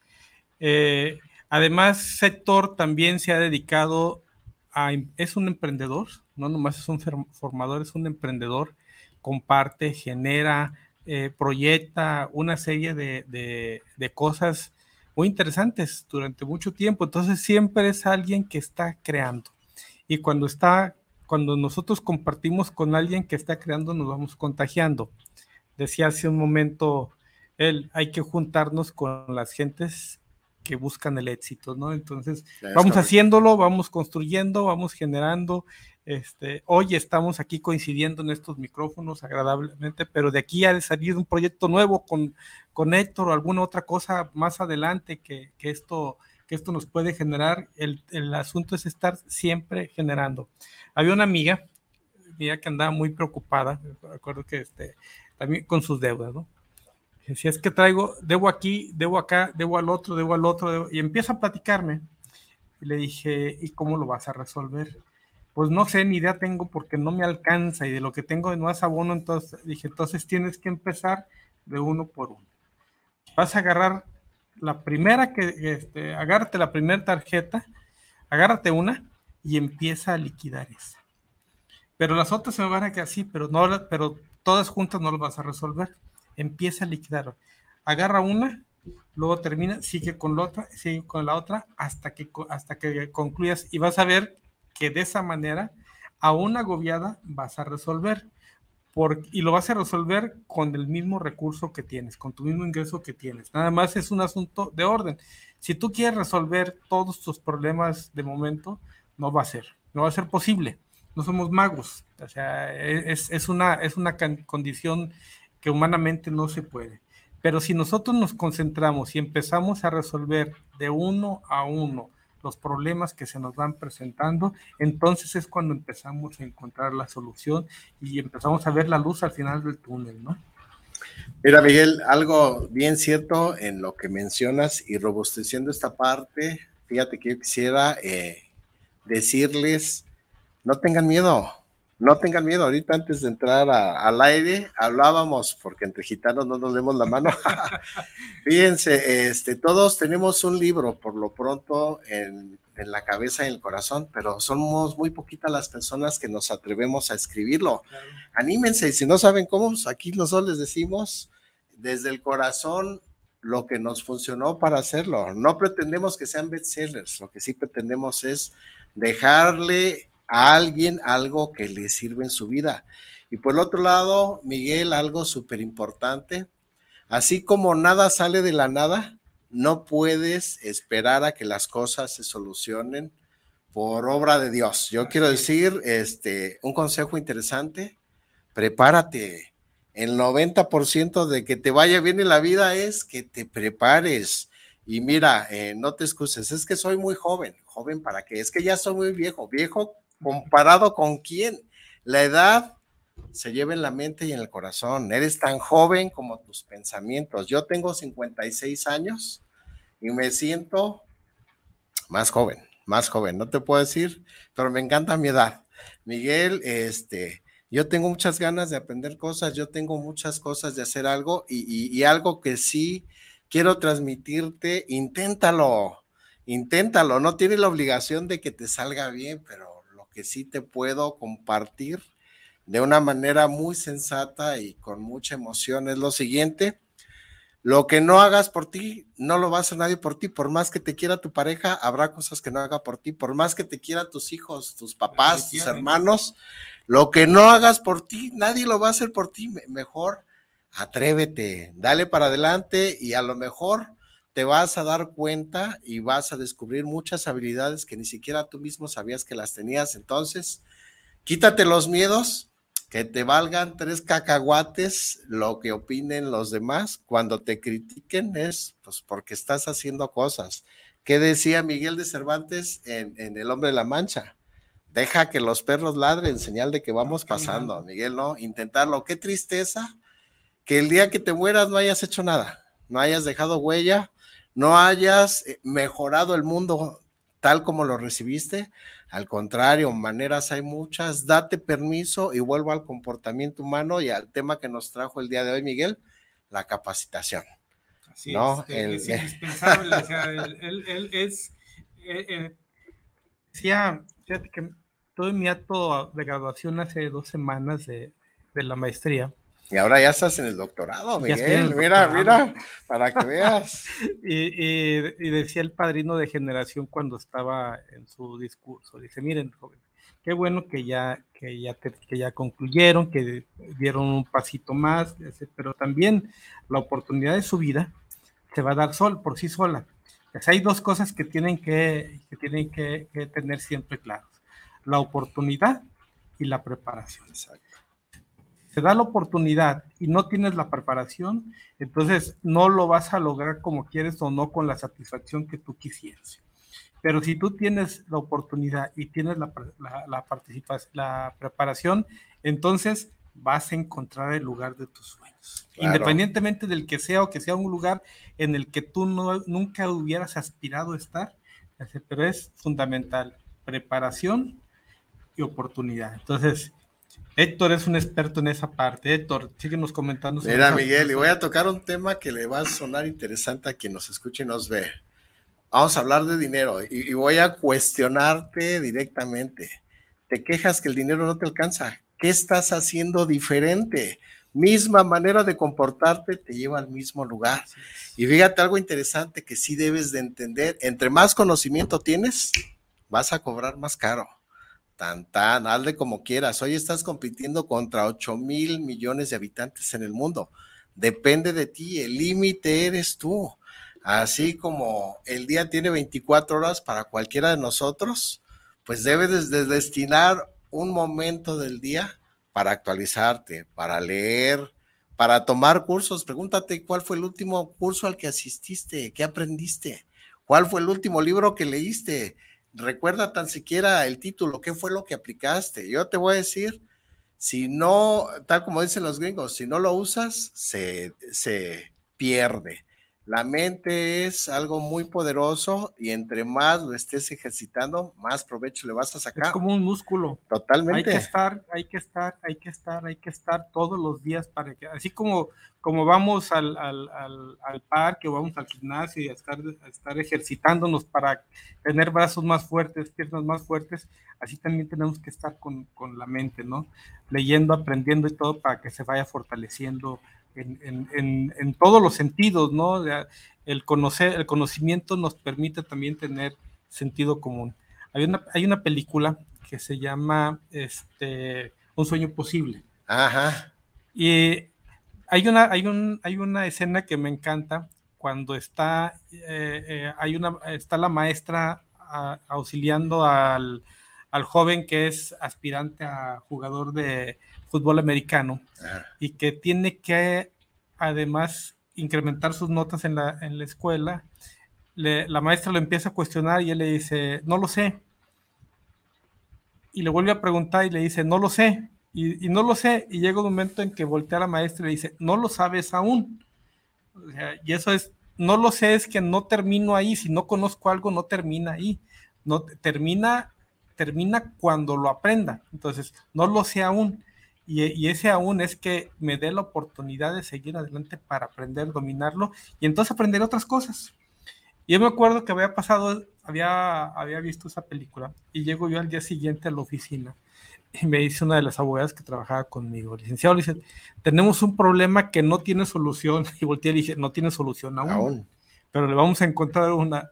S1: Eh, además, Héctor también se ha dedicado a, es un emprendedor, no nomás es un formador, es un emprendedor, comparte, genera, eh, proyecta una serie de, cosas muy interesantes durante mucho tiempo. Entonces siempre es alguien que está creando. Y cuando está, cuando nosotros compartimos con alguien que está creando, nos vamos contagiando. Decía hace un momento él, hay que juntarnos con las gentes que buscan el éxito, ¿no? Entonces, vamos haciéndolo, vamos construyendo, vamos generando este, hoy estamos aquí coincidiendo en estos micrófonos agradablemente, pero de aquí ha de salir un proyecto nuevo con, con Héctor o alguna otra cosa más adelante que, esto, que esto nos puede generar. El, asunto es estar siempre generando. Había una amiga, mía que andaba muy preocupada, recuerdo que este, también con sus deudas, ¿no? Si es que traigo, debo aquí, debo acá, debo al otro, debo al otro, y empieza a platicarme. Y le dije, ¿y cómo lo vas a resolver? Pues no sé, ni idea tengo porque no me alcanza y de lo que tengo de nuevas abono, entonces dije, entonces tienes que empezar de uno por uno. Vas a agarrar la primera que, este, agárrate la primera tarjeta, agárrate una y empieza a liquidar esa. Pero las otras se van a quedar así, pero, no, pero todas juntas no las vas a resolver. Empieza a liquidar. Agarra una, luego termina, sigue con la otra, sigue con la otra hasta que, hasta que concluyas y vas a ver que de esa manera, a una agobiada vas a resolver. Por, y lo vas a resolver con el mismo recurso que tienes, con tu mismo ingreso que tienes. Nada más es un asunto de orden. Si tú quieres resolver todos tus problemas de momento, no va a ser, no va a ser posible. No somos magos. O sea, es, es una, es una condición que humanamente no se puede. Pero si nosotros nos concentramos y empezamos a resolver de uno a uno los problemas que se nos van presentando, entonces es cuando empezamos a encontrar la solución y empezamos a ver la luz al final del túnel, ¿no?
S2: Mira, Miguel, algo bien cierto en lo que mencionas y robusteciendo esta parte, fíjate que yo quisiera eh, decirles, no tengan miedo, no tengan miedo, ahorita antes de entrar al aire hablábamos, porque entre gitanos no nos demos la mano. <laughs> Fíjense, este, todos tenemos un libro por lo pronto en, la cabeza y en el corazón, pero somos muy poquitas las personas que nos atrevemos a escribirlo. Anímense, y si no saben cómo, pues aquí nosotros les decimos desde el corazón lo que nos funcionó para hacerlo. No pretendemos que sean bestsellers, lo que sí pretendemos es dejarle a alguien algo que le sirve en su vida. Y por el otro lado, Miguel, algo súper importante, así como nada sale de la nada, no puedes esperar a que las cosas se solucionen por obra de Dios. Yo quiero decir, este, un consejo interesante, prepárate. El 90% de que te vaya bien en la vida es que te prepares. Y mira, eh, no te excuses, es que soy muy joven. ¿Joven para qué? Es que ya soy muy viejo. ¿Viejo comparado con quién? La edad se lleva en la mente y en el corazón. Eres tan joven como tus pensamientos. Yo tengo 56 años y me siento más joven, más joven. No te puedo decir, pero me encanta mi edad. Miguel, este, yo tengo muchas ganas de aprender cosas, yo tengo muchas cosas de hacer algo y, y algo que sí quiero transmitirte, inténtalo, inténtalo. No tienes la obligación de que te salga bien, pero que sí te puedo compartir de una manera muy sensata y con mucha emoción es lo siguiente. Lo que no hagas por ti, no lo va a hacer nadie por ti. Por más que te quiera tu pareja, habrá cosas que no haga por ti. Por más que te quiera tus hijos, tus papás, tus hermanos, lo que no hagas por ti, nadie lo va a hacer por ti. Mejor atrévete, dale para adelante y a lo mejor te vas a dar cuenta y vas a descubrir muchas habilidades que ni siquiera tú mismo sabías que las tenías. Entonces, quítate los miedos, que te valgan tres cacahuates lo que opinen los demás. Cuando te critiquen es pues porque estás haciendo cosas. ¿Qué decía Miguel de Cervantes en, en El Hombre de la Mancha? Deja que los perros ladren, señal de que vamos pasando, Miguel, ¿no? Intentarlo. Qué tristeza que el día que te mueras no hayas hecho nada, no hayas dejado huella, no hayas eh, mejorado el mundo tal como lo recibiste. Al contrario, maneras hay muchas. Date permiso y vuelvo al comportamiento humano y al tema que nos trajo el día de hoy, Miguel, la capacitación.
S1: Así es, es <laughs> indispensable. o sea, él, es, eh, eh, decía, fíjate que todo mi acto de graduación hace dos semanas de, de la maestría
S2: y ahora ya estás en el doctorado, Miguel. mira, mira, para que veas. <laughs>
S1: y, decía el padrino de generación cuando estaba en su discurso, dice, miren, joven, qué bueno que ya, que ya, que ya concluyeron, que dieron un pasito más, pero también la oportunidad de su vida se va a dar sol por sí sola. hay dos cosas que tienen que, que tienen que, que tener siempre claros. La oportunidad y la preparación. Exacto te da la oportunidad y no tienes la preparación, entonces no lo vas a lograr como quieres o no con la satisfacción que tú quisieras. Pero si tú tienes la oportunidad y tienes la, la, participación, la preparación, entonces vas a encontrar el lugar de tus sueños. Independientemente del que sea o que sea un lugar en el que tú no, nunca hubieras aspirado a estar, pero es fundamental preparación y oportunidad. Entonces, Héctor es un experto en esa parte. Héctor, síguenos comentando.
S2: Mira, Miguel, y voy a tocar un tema que le va a sonar interesante a quien nos escuche y nos ve. Vamos a hablar de dinero y, voy a cuestionarte directamente. Te quejas que el dinero no te alcanza. ¿Qué estás haciendo diferente? Misma manera de comportarte te lleva al mismo lugar. Y fíjate algo interesante que sí debes de entender. Entre más conocimiento tienes, vas a cobrar más caro. Tan, tan, hazle como quieras. Hoy estás compitiendo contra 8 mil millones de habitantes en el mundo. Depende de ti, el límite eres tú. Así como el día tiene 24 horas para cualquiera de nosotros, pues debes de destinar un momento del día para actualizarte, para leer, para tomar cursos. Pregúntate cuál fue el último curso al que asististe, qué aprendiste, cuál fue el último libro que leíste, recuerda tan siquiera el título, qué fue lo que aplicaste. Yo te voy a decir, si no, tal como dicen los gringos, si no lo usas, se, se pierde. La mente es algo muy poderoso y entre más lo estés ejercitando, más provecho le vas a sacar.
S1: Es como un músculo.
S2: Totalmente.
S1: Hay que estar, hay que estar, hay que estar, hay que estar todos los días para que, así como, como vamos al, al, al, parque o vamos al gimnasio y a estar, a estar ejercitándonos para tener brazos más fuertes, piernas más fuertes, así también tenemos que estar con, con la mente, ¿no? Leyendo, aprendiendo y todo para que se vaya fortaleciendo en, todos los sentidos, ¿no? El, conocer, el conocimiento nos permite también tener sentido común. Hay una, hay una película que se llama este, Un sueño posible.
S2: Ajá.
S1: Y hay una, hay, un, hay una escena que me encanta cuando está, eh, eh, hay una, está la maestra auxiliando al, al joven que es aspirante a jugador de fútbol americano y que tiene que además incrementar sus notas en la, en la escuela, la maestra lo empieza a cuestionar y él le dice, no lo sé. Y le vuelve a preguntar y le dice, no lo sé. Y, no lo sé. Y llega un momento en que voltea a la maestra y le dice, no lo sabes aún. y eso es, no lo sé, es que no termino ahí. Si no conozco algo, no termina ahí. No termina, termina cuando lo aprenda. Entonces, no lo sé aún. Y, ese aún es que me dé la oportunidad de seguir adelante para aprender, dominarlo y entonces aprender otras cosas. Y yo me acuerdo que había pasado, había, había visto esa película y llego yo al día siguiente a la oficina y me dice una de las abogadas que trabajaba conmigo, licenciado, le dice, tenemos un problema que no tiene solución. <laughs> Y volteé y dije, no tiene solución aún, aún. pero le vamos a encontrar una.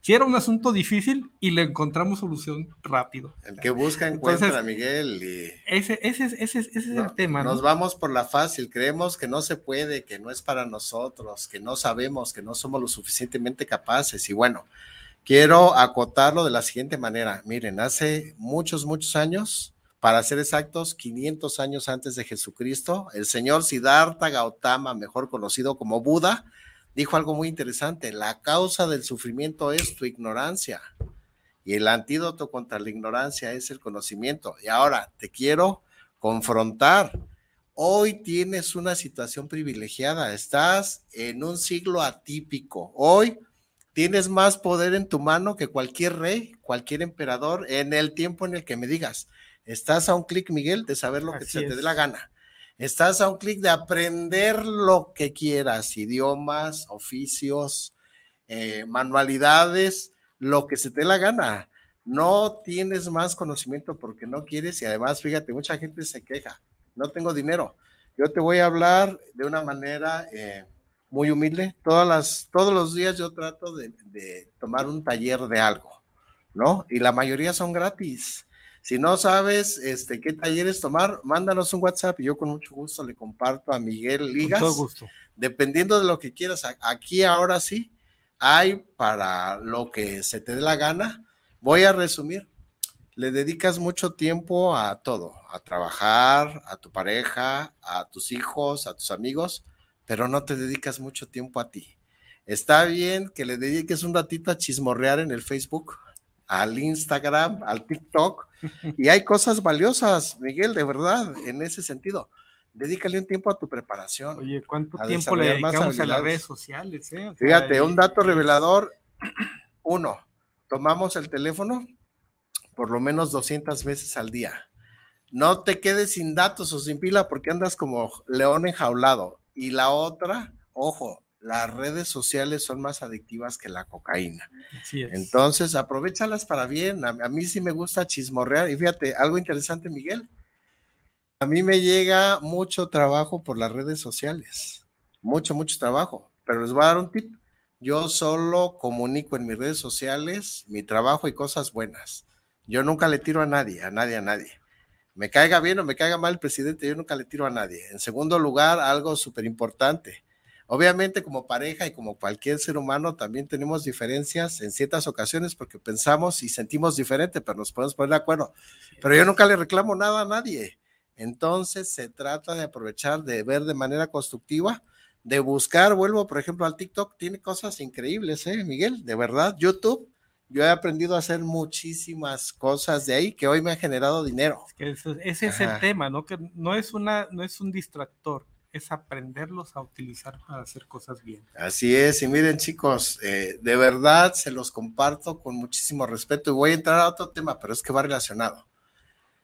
S1: Si era un asunto difícil y le encontramos solución rápido.
S2: El que busca encuentra, Miguel. Y...
S1: Ese, ese, ese, ese es el tema.
S2: Nos vamos por la fácil, creemos que no se puede, que no es para nosotros, que no sabemos, que no somos lo suficientemente capaces. Y bueno, quiero acotarlo de la siguiente manera. Miren, hace muchos, muchos años, para ser exactos, 500 años antes de Jesucristo, el señor Siddhartha Gautama, mejor conocido como Buda, dijo algo muy interesante, la causa del sufrimiento es tu ignorancia y el antídoto contra la ignorancia es el conocimiento. Y ahora te quiero confrontar. Hoy tienes una situación privilegiada, estás en un siglo atípico. Hoy tienes más poder en tu mano que cualquier rey, cualquier emperador en el tiempo en el que me digas. Estás a un clic, Miguel, de saber lo que se te dé la gana. Estás a un clic de aprender lo que quieras, idiomas, oficios, eh, manualidades, lo que se te la gana. No tienes más conocimiento porque no quieres y además, fíjate, mucha gente se queja, no tengo dinero. Yo te voy a hablar de una manera eh, muy humilde. Todos los días yo trato de, de tomar un taller de algo, ¿no? Y la mayoría son gratis. Si no sabes este, qué talleres tomar, mándanos un WhatsApp y yo con mucho gusto le comparto a Miguel Ligas. Con todo gusto. Dependiendo de lo que quieras. Aquí ahora sí hay para lo que se te dé la gana. Voy a resumir. Le dedicas mucho tiempo a todo, a trabajar, a tu pareja, a tus hijos, a tus amigos, pero no te dedicas mucho tiempo a ti. Está bien que le dediques un ratito a chismorrear en el Facebook, al Instagram, al TikTok, y hay cosas valiosas, Miguel, de verdad, en ese sentido. Dedícale un tiempo a tu preparación.
S1: Oye, ¿cuánto tiempo le dedicamos a las redes sociales? Eh?
S2: Fíjate, un dato revelador, <clears throat> uno, tomamos el teléfono por lo menos 200 veces al día. No te quedes sin datos o sin pila porque andas como león enjaulado. Y la otra, ojo, las redes sociales son más adictivas que la cocaína. Entonces, aprovechalas para bien. A, mí sí me gusta chismorrear. Y fíjate, algo interesante, Miguel. A mí me llega mucho trabajo por las redes sociales. Mucho, mucho trabajo. Pero les voy a dar un tip. Yo solo comunico en mis redes sociales mi trabajo y cosas buenas. Yo nunca le tiro a nadie, a nadie, a nadie. Me caiga bien o me caiga mal el presidente, yo nunca le tiro a nadie. En segundo lugar, algo súper importante Obviamente como pareja y como cualquier ser humano también tenemos diferencias en ciertas ocasiones porque pensamos y sentimos diferente, pero nos podemos poner de acuerdo. Pero yo nunca le reclamo nada a nadie. Entonces se trata de aprovechar, de ver de manera constructiva, de buscar, vuelvo por ejemplo al TikTok, tiene cosas increíbles, ¿eh, Miguel? De verdad, YouTube, yo he aprendido a hacer muchísimas cosas de ahí que hoy me han generado dinero.
S1: ese es el tema, ¿no? Que no es, una, no es un distractor es aprenderlos a utilizar para hacer cosas bien.
S2: Así es, y miren chicos, eh, de verdad se los comparto con muchísimo respeto y voy a entrar a otro tema, pero es que va relacionado.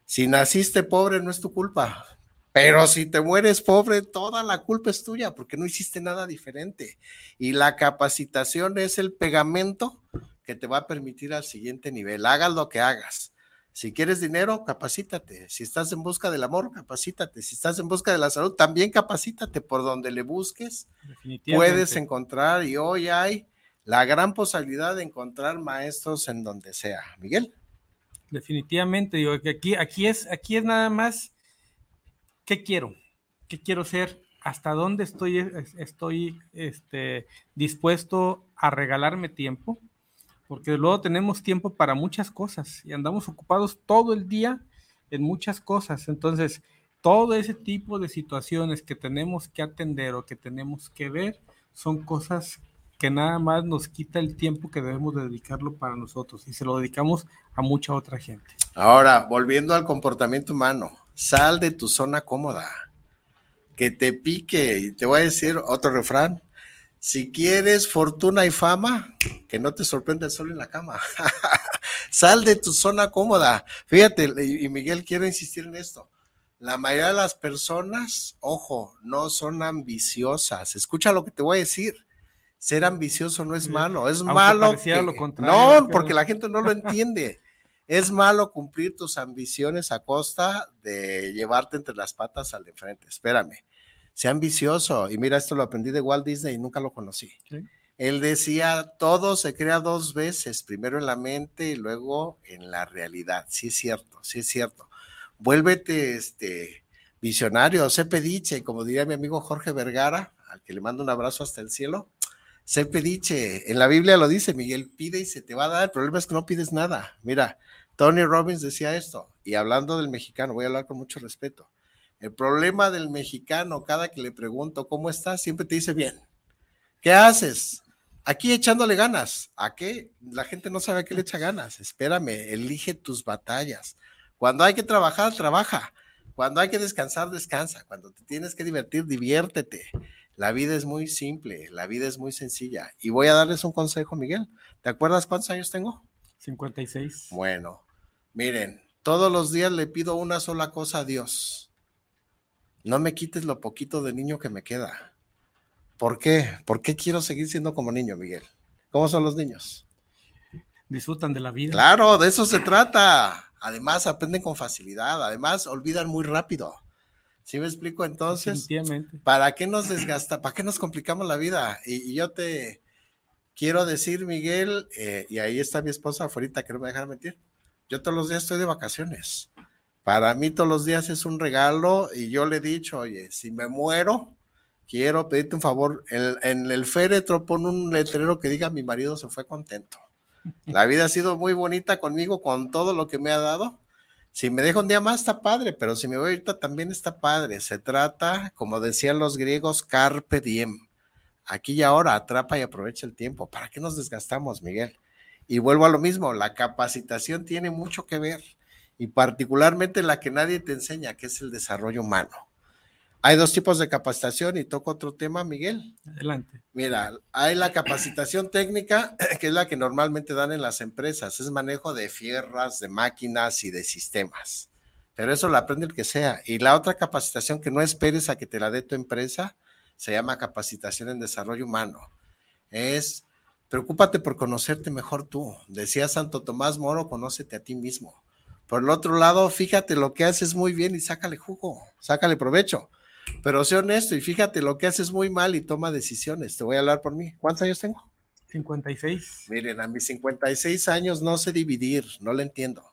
S2: Si naciste pobre no es tu culpa, pero si te mueres pobre, toda la culpa es tuya porque no hiciste nada diferente. Y la capacitación es el pegamento que te va a permitir al siguiente nivel. Hagas lo que hagas si quieres dinero, capacítate. Si estás en busca del amor, capacítate. Si estás en busca de la salud, también capacítate. Por donde le busques, puedes encontrar y hoy hay la gran posibilidad de encontrar maestros en donde sea. Miguel.
S1: Definitivamente, digo que aquí, aquí es, aquí es nada más qué quiero, qué quiero ser, hasta dónde estoy, estoy este, dispuesto a regalarme tiempo, porque luego tenemos tiempo para muchas cosas y andamos ocupados todo el día en muchas cosas. Entonces, todo ese tipo de situaciones que tenemos que atender o que tenemos que ver son cosas que nada más nos quita el tiempo que debemos dedicarlo para nosotros y se lo dedicamos a mucha otra gente.
S2: Ahora, volviendo al comportamiento humano, sal de tu zona cómoda, que te pique, y te voy a decir otro refrán, si quieres fortuna y fama, que no te sorprenda el sol en la cama. <laughs> Sal de tu zona cómoda. Fíjate, y Miguel, quiero insistir en esto. La mayoría de las personas, ojo, no son ambiciosas. Escucha lo que te voy a decir. Ser ambicioso no es malo, es malo. no, porque la gente no lo entiende. es malo cumplir tus ambiciones a costa de llevarte entre las patas al de frente. Espérame sea ambicioso. Y mira, esto lo aprendí de Walt Disney y nunca lo conocí. Él decía, todo se crea dos veces, primero en la mente y luego en la realidad. Sí es cierto, sí es cierto. Vuélvete este visionario, sé pediche, como diría mi amigo Jorge Vergara, al que le mando un abrazo hasta el cielo. Sé pediche, en la Biblia lo dice, Miguel, pide y se te va a dar. El problema es que no pides nada. Mira, Tony Robbins decía esto, y hablando del mexicano, voy a hablar con mucho respeto. El problema del mexicano, cada que le pregunto cómo estás, siempre te dice bien. ¿Qué haces? Aquí echándole ganas. ¿A qué? La gente no sabe a qué le echa ganas. Espérame, elige tus batallas. Cuando hay que trabajar, trabaja. Cuando hay que descansar, descansa. Cuando te tienes que divertir, diviértete. La vida es muy simple, la vida es muy sencilla. Y voy a darles un consejo, Miguel. ¿Te acuerdas cuántos años tengo?
S1: 56.
S2: Bueno, miren, todos los días le pido una sola cosa a Dios no me quites lo poquito de niño que me queda. ¿Por qué? ¿Por qué quiero seguir siendo como niño, Miguel? ¿Cómo son los niños?
S1: Disfrutan de la vida.
S2: Claro, de eso se trata. Además, aprenden con facilidad. Además, olvidan muy rápido. ¿Sí me explico? Entonces, ¿para qué nos desgasta? ¿Para qué nos complicamos la vida? Y, yo te quiero decir, Miguel, eh, y ahí está mi esposa afuera, que no me dejar mentir. Yo todos los días estoy de vacaciones. Para mí todos los días es un regalo y yo le he dicho, oye, si me muero, quiero pedirte un favor. En, el féretro pon un letrero que diga mi marido se fue contento. La vida ha sido muy bonita conmigo con todo lo que me ha dado. Si me dejo un día más está padre, pero si me voy ahorita también está padre. Se trata, como decían los griegos, carpe diem. Aquí y ahora, atrapa y aprovecha el tiempo. ¿Para qué nos desgastamos, Miguel? Y vuelvo a lo mismo, la capacitación tiene mucho que ver y particularmente la que nadie te enseña, que es el desarrollo humano. Hay dos tipos de capacitación y toco otro tema, Miguel.
S1: Adelante.
S2: Mira, hay la capacitación técnica, <clears throat> que es la que normalmente dan en las empresas, es manejo de fierras, de máquinas y de sistemas. Pero eso lo aprende el que sea. Y la otra capacitación que no esperes a que te la dé tu empresa, se llama capacitación en desarrollo humano. Es, preocúpate por conocerte mejor tú. Decía Santo Tomás Moro, conócete a ti mismo. Por el otro lado, fíjate lo que haces muy bien y sácale jugo, sácale provecho. Pero sé honesto y fíjate lo que haces muy mal y toma decisiones. Te voy a hablar por mí. ¿Cuántos años tengo?
S1: 56.
S2: Miren, a mis 56 años no sé dividir, no lo entiendo.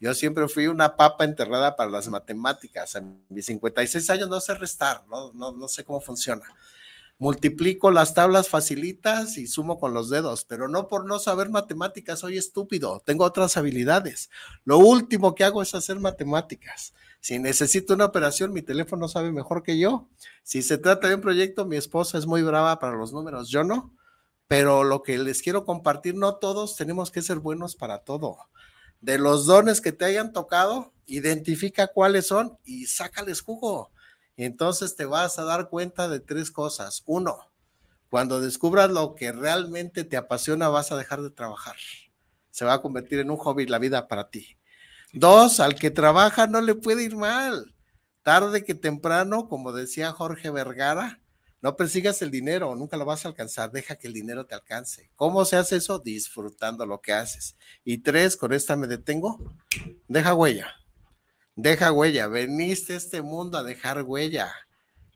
S2: Yo siempre fui una papa enterrada para las matemáticas. A mis 56 años no sé restar, no, no, no sé cómo funciona multiplico las tablas facilitas y sumo con los dedos, pero no por no saber matemáticas, soy estúpido, tengo otras habilidades. Lo último que hago es hacer matemáticas. Si necesito una operación, mi teléfono sabe mejor que yo. Si se trata de un proyecto, mi esposa es muy brava para los números, yo no. Pero lo que les quiero compartir, no todos tenemos que ser buenos para todo. De los dones que te hayan tocado, identifica cuáles son y sácales jugo Y entonces te vas a dar cuenta de tres cosas. Uno, cuando descubras lo que realmente te apasiona, vas a dejar de trabajar. Se va a convertir en un hobby la vida para ti. Dos, al que trabaja no le puede ir mal. Tarde que temprano, como decía Jorge Vergara, no persigas el dinero, nunca lo vas a alcanzar, deja que el dinero te alcance. ¿Cómo se hace eso? Disfrutando lo que haces. Y tres, con esta me detengo, deja huella. Deja huella, veniste a este mundo a dejar huella.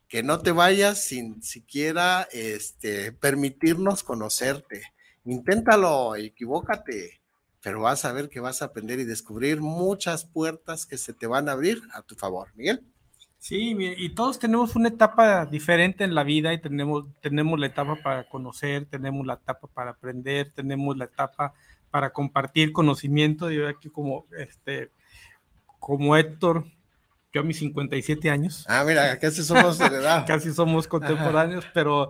S2: Que no te vayas sin siquiera este, permitirnos conocerte. Inténtalo, equivócate, pero vas a ver que vas a aprender y descubrir muchas puertas que se te van a abrir a tu favor. Miguel.
S1: Sí, y todos tenemos una etapa diferente en la vida y tenemos, tenemos la etapa para conocer, tenemos la etapa para aprender, tenemos la etapa para compartir conocimiento. Yo aquí como este como Héctor, yo a mis 57 años.
S2: Ah, mira, casi somos de <laughs> edad.
S1: casi somos contemporáneos, pero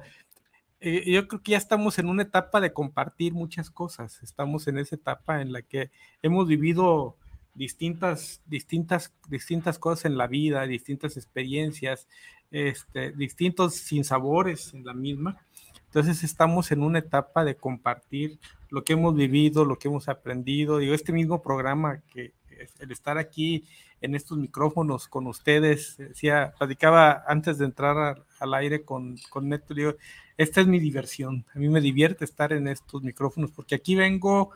S1: eh, yo creo que ya estamos en una etapa de compartir muchas cosas. Estamos en esa etapa en la que hemos vivido distintas, distintas, distintas cosas en la vida, distintas experiencias, este, distintos sinsabores en la misma. Entonces estamos en una etapa de compartir lo que hemos vivido, lo que hemos aprendido. Digo, este mismo programa que, el estar aquí en estos micrófonos con ustedes. Decía, platicaba antes de entrar al aire con, con Neto, esta es mi diversión. A mí me divierte estar en estos micrófonos porque aquí vengo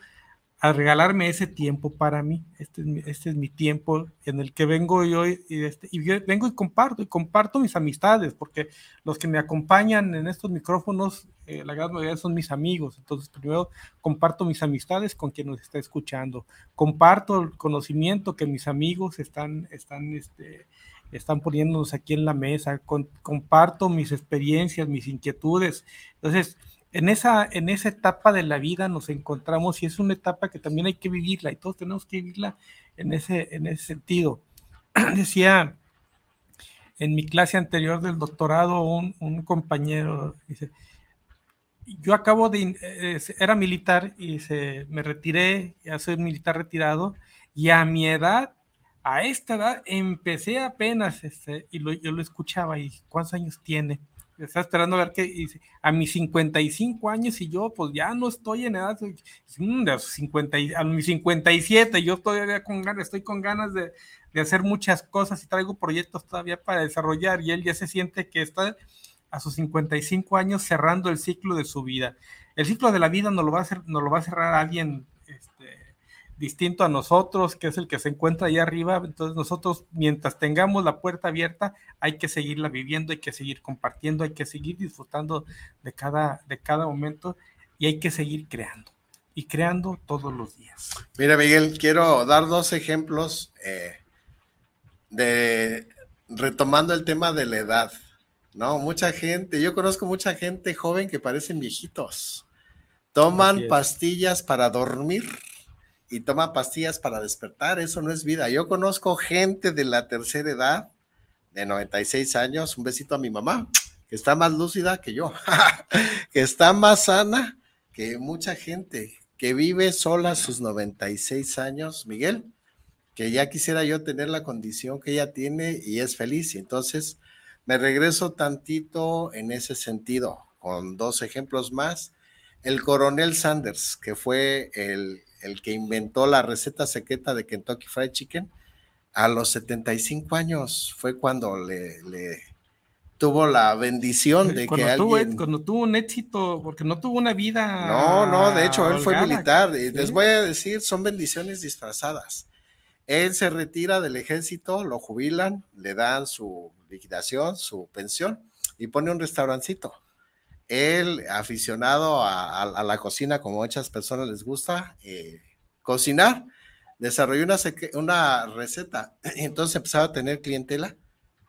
S1: a regalarme ese tiempo para mí. Este es mi, este es mi tiempo en el que vengo yo y, este, y vengo y comparto, y comparto mis amistades, porque los que me acompañan en estos micrófonos, eh, la gran mayoría son mis amigos. Entonces, primero comparto mis amistades con quien nos está escuchando. Comparto el conocimiento que mis amigos están, están, este, están poniéndonos aquí en la mesa. comparto mis experiencias, mis inquietudes. Entonces, en esa, en esa etapa de la vida nos encontramos y es una etapa que también hay que vivirla y todos tenemos que vivirla en ese, en ese sentido. <clears throat> Decía en mi clase anterior del doctorado un, compañero, dice, yo acabo de, eh, era militar y se, me retiré, ya soy militar retirado, y a mi edad, a esta edad, empecé apenas, este, y yo lo escuchaba, y ¿cuántos años tiene? Está esperando a ver qué a mis 55 años y yo pues ya no estoy en edad mm, de 50, a mis 57 yo todavía con ganas estoy con ganas de, de, hacer muchas cosas y traigo proyectos todavía para desarrollar y él ya se siente que está a sus 55 años cerrando el ciclo de su vida. El ciclo de la vida no lo va a hacer no lo va a cerrar alguien distinto a nosotros, que es el que se encuentra ahí arriba. Entonces nosotros, mientras tengamos la puerta abierta, hay que seguirla viviendo, hay que seguir compartiendo, hay que seguir disfrutando de cada, de cada momento y hay que seguir creando y creando todos los días.
S2: Mira, Miguel, quiero dar dos ejemplos eh, de retomando el tema de la edad. No, mucha gente, yo conozco mucha gente joven que parecen viejitos. Toman pastillas para dormir y toma pastillas para despertar, eso no es vida. Yo conozco gente de la tercera edad, de 96 años, un besito a mi mamá, que está más lúcida que yo, <laughs> que está más sana que mucha gente que vive sola sus 96 años, Miguel, que ya quisiera yo tener la condición que ella tiene y es feliz. Entonces me regreso tantito en ese sentido, con dos ejemplos más. El coronel Sanders, que fue el el que inventó la receta secreta de Kentucky Fried Chicken, a los 75 años fue cuando le, tuvo la bendición de que alguien...
S1: cuando tuvo un éxito, porque no tuvo una vida...
S2: No, no, de hecho, él fue militar. Y les voy a decir, son bendiciones disfrazadas. Él se retira del ejército, lo jubilan, le dan su liquidación, su pensión, y pone un restaurancito él, aficionado a, la cocina, como muchas personas les gusta eh, cocinar, desarrolló una, una receta. <clears throat> Entonces empezaba a tener clientela,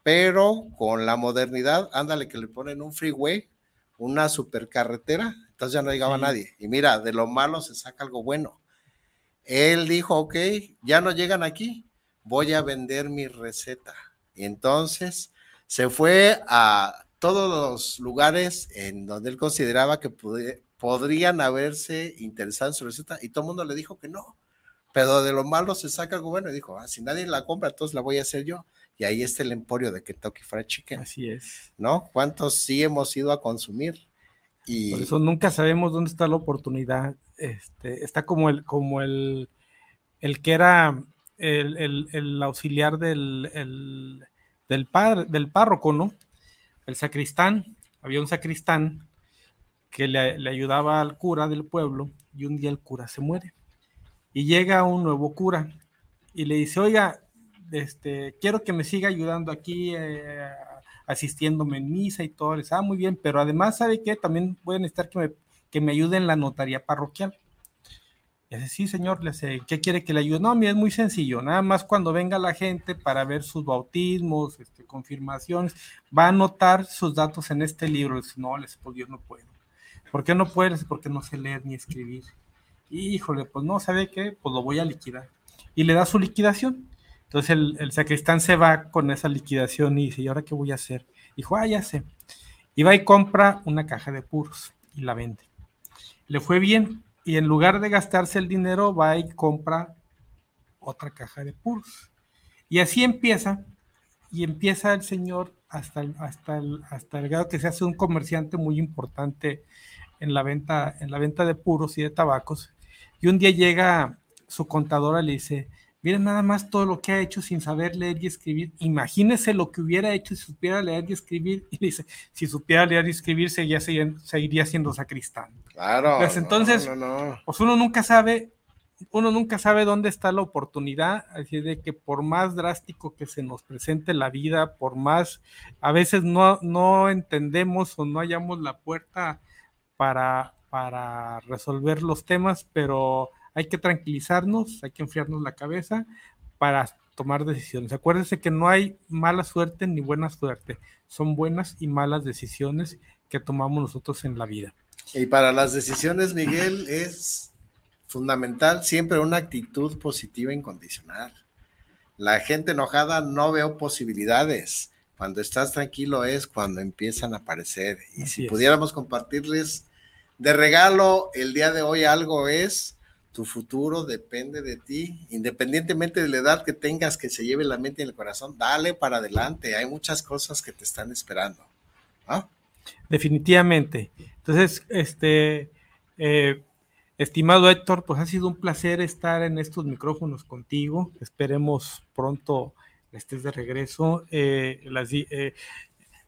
S2: pero con la modernidad, ándale que le ponen un freeway, una supercarretera, entonces ya no llegaba nadie. Y mira, de lo malo se saca algo bueno. Él dijo, ok, ya no llegan aquí, voy a vender mi receta. Y entonces se fue a todos los lugares en donde él consideraba que podrían haberse interesado en su receta y todo el mundo le dijo que no, pero de lo malo se saca algo bueno y dijo, ah, si nadie la compra, entonces la voy a hacer yo. Y ahí está el emporio de Kentucky Fried Chicken.
S1: Así es.
S2: ¿No? ¿Cuántos sí hemos ido a consumir?
S1: Y... Por eso nunca sabemos dónde está la oportunidad. Este, está como el, como el, el que era el, el, auxiliar del, del, padre, del párroco, ¿no? El sacristán. Había un sacristán que le, ayudaba al cura del pueblo y un día el cura se muere. Y llega un nuevo cura y le dice, oiga, este, quiero que me siga ayudando aquí, eh, asistiéndome en misa y todo. Le dice, ah, muy bien, pero además, ¿sabe qué? También voy a necesitar que me, que me ayude en la notaría parroquial. Y dice, sí, señor, ¿qué quiere que le ayude? No, mira, es muy sencillo, nada más cuando venga la gente para ver sus bautismos, este, confirmaciones, va a anotar sus datos en este libro. Dice, no, les pues yo no puedo. ¿Por qué no puedes? Porque no sé leer ni escribir híjole, pues no, ¿sabe qué? Pues lo voy a liquidar. Y le da su liquidación. Entonces el, sacristán se va con esa liquidación y dice, ¿y ahora qué voy a hacer? Dijo, ah, ya sé. Y va y compra una caja de puros y la vende. Le fue bien y en lugar de gastarse el dinero, va y compra otra caja de puros. Y así empieza, y empieza el señor hasta el, hasta hasta el grado que se hace un comerciante muy importante en la venta, en la venta de puros y de tabacos. Y un día llega su contadora y le dice, miren nada más todo lo que ha hecho sin saber leer y escribir. Imagínese lo que hubiera hecho si supiera leer y escribir. Y dice, si supiera leer y escribir, seguiría, seguiría siendo sacristán.
S2: Claro.
S1: Pues entonces, pues uno nunca sabe, uno nunca sabe dónde está la oportunidad, así de que por más drástico que se nos presente la vida, por más, a veces no, no entendemos o no hallamos la puerta para, para resolver los temas, pero hay que tranquilizarnos, hay que enfriarnos la cabeza para tomar decisiones. Acuérdense que no hay mala suerte ni buena suerte, son buenas y malas decisiones que tomamos nosotros en la vida.
S2: Y para las decisiones, Miguel, es fundamental siempre una actitud positiva e incondicional. La gente enojada no veo posibilidades. Cuando estás tranquilo es cuando empiezan a aparecer. Y si pudiéramos compartirles de regalo el día de hoy algo es, tu futuro depende de ti, independientemente de la edad que tengas que se lleve la mente y el corazón, dale para adelante, hay muchas cosas que te están esperando.
S1: Definitivamente. Entonces, este, eh, estimado Héctor, pues ha sido un placer estar en estos micrófonos contigo. Esperemos pronto estés de regreso. Eh, eh,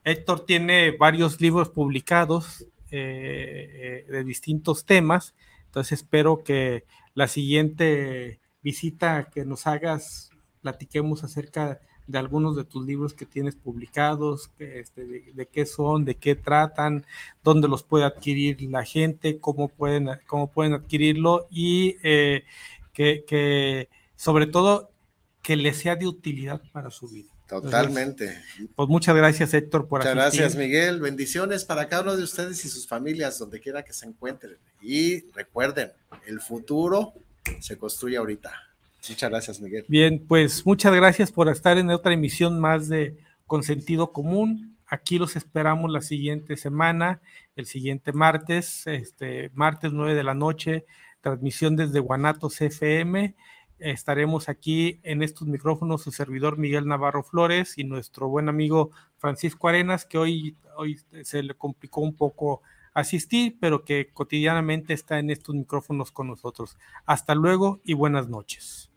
S1: Héctor tiene varios libros publicados de distintos temas, entonces espero que la siguiente visita que nos hagas platiquemos acerca de algunos de tus libros que tienes publicados, este, de, qué son, de qué tratan, dónde los puede adquirir la gente, cómo pueden, cómo pueden adquirirlo y que, que sobre todo que les sea de utilidad para su vida.
S2: Totalmente.
S1: pues muchas gracias, Héctor,
S2: por Muchas gracias, Miguel. Bendiciones para cada uno de ustedes y sus familias, donde quiera que se encuentren. Y recuerden, el futuro se construye ahorita. Muchas gracias, Miguel.
S1: Bien, pues muchas gracias por estar en otra emisión más de Con Sentido Común. Aquí los esperamos la siguiente semana, el siguiente martes, este martes 9 de la noche, transmisión desde Guanatos FM estaremos aquí en estos micrófonos su servidor Miguel Navarro Flores y nuestro buen amigo Francisco Arenas, que hoy, hoy se le complicó un poco asistir, pero que cotidianamente está en estos micrófonos con nosotros. Hasta luego y buenas noches.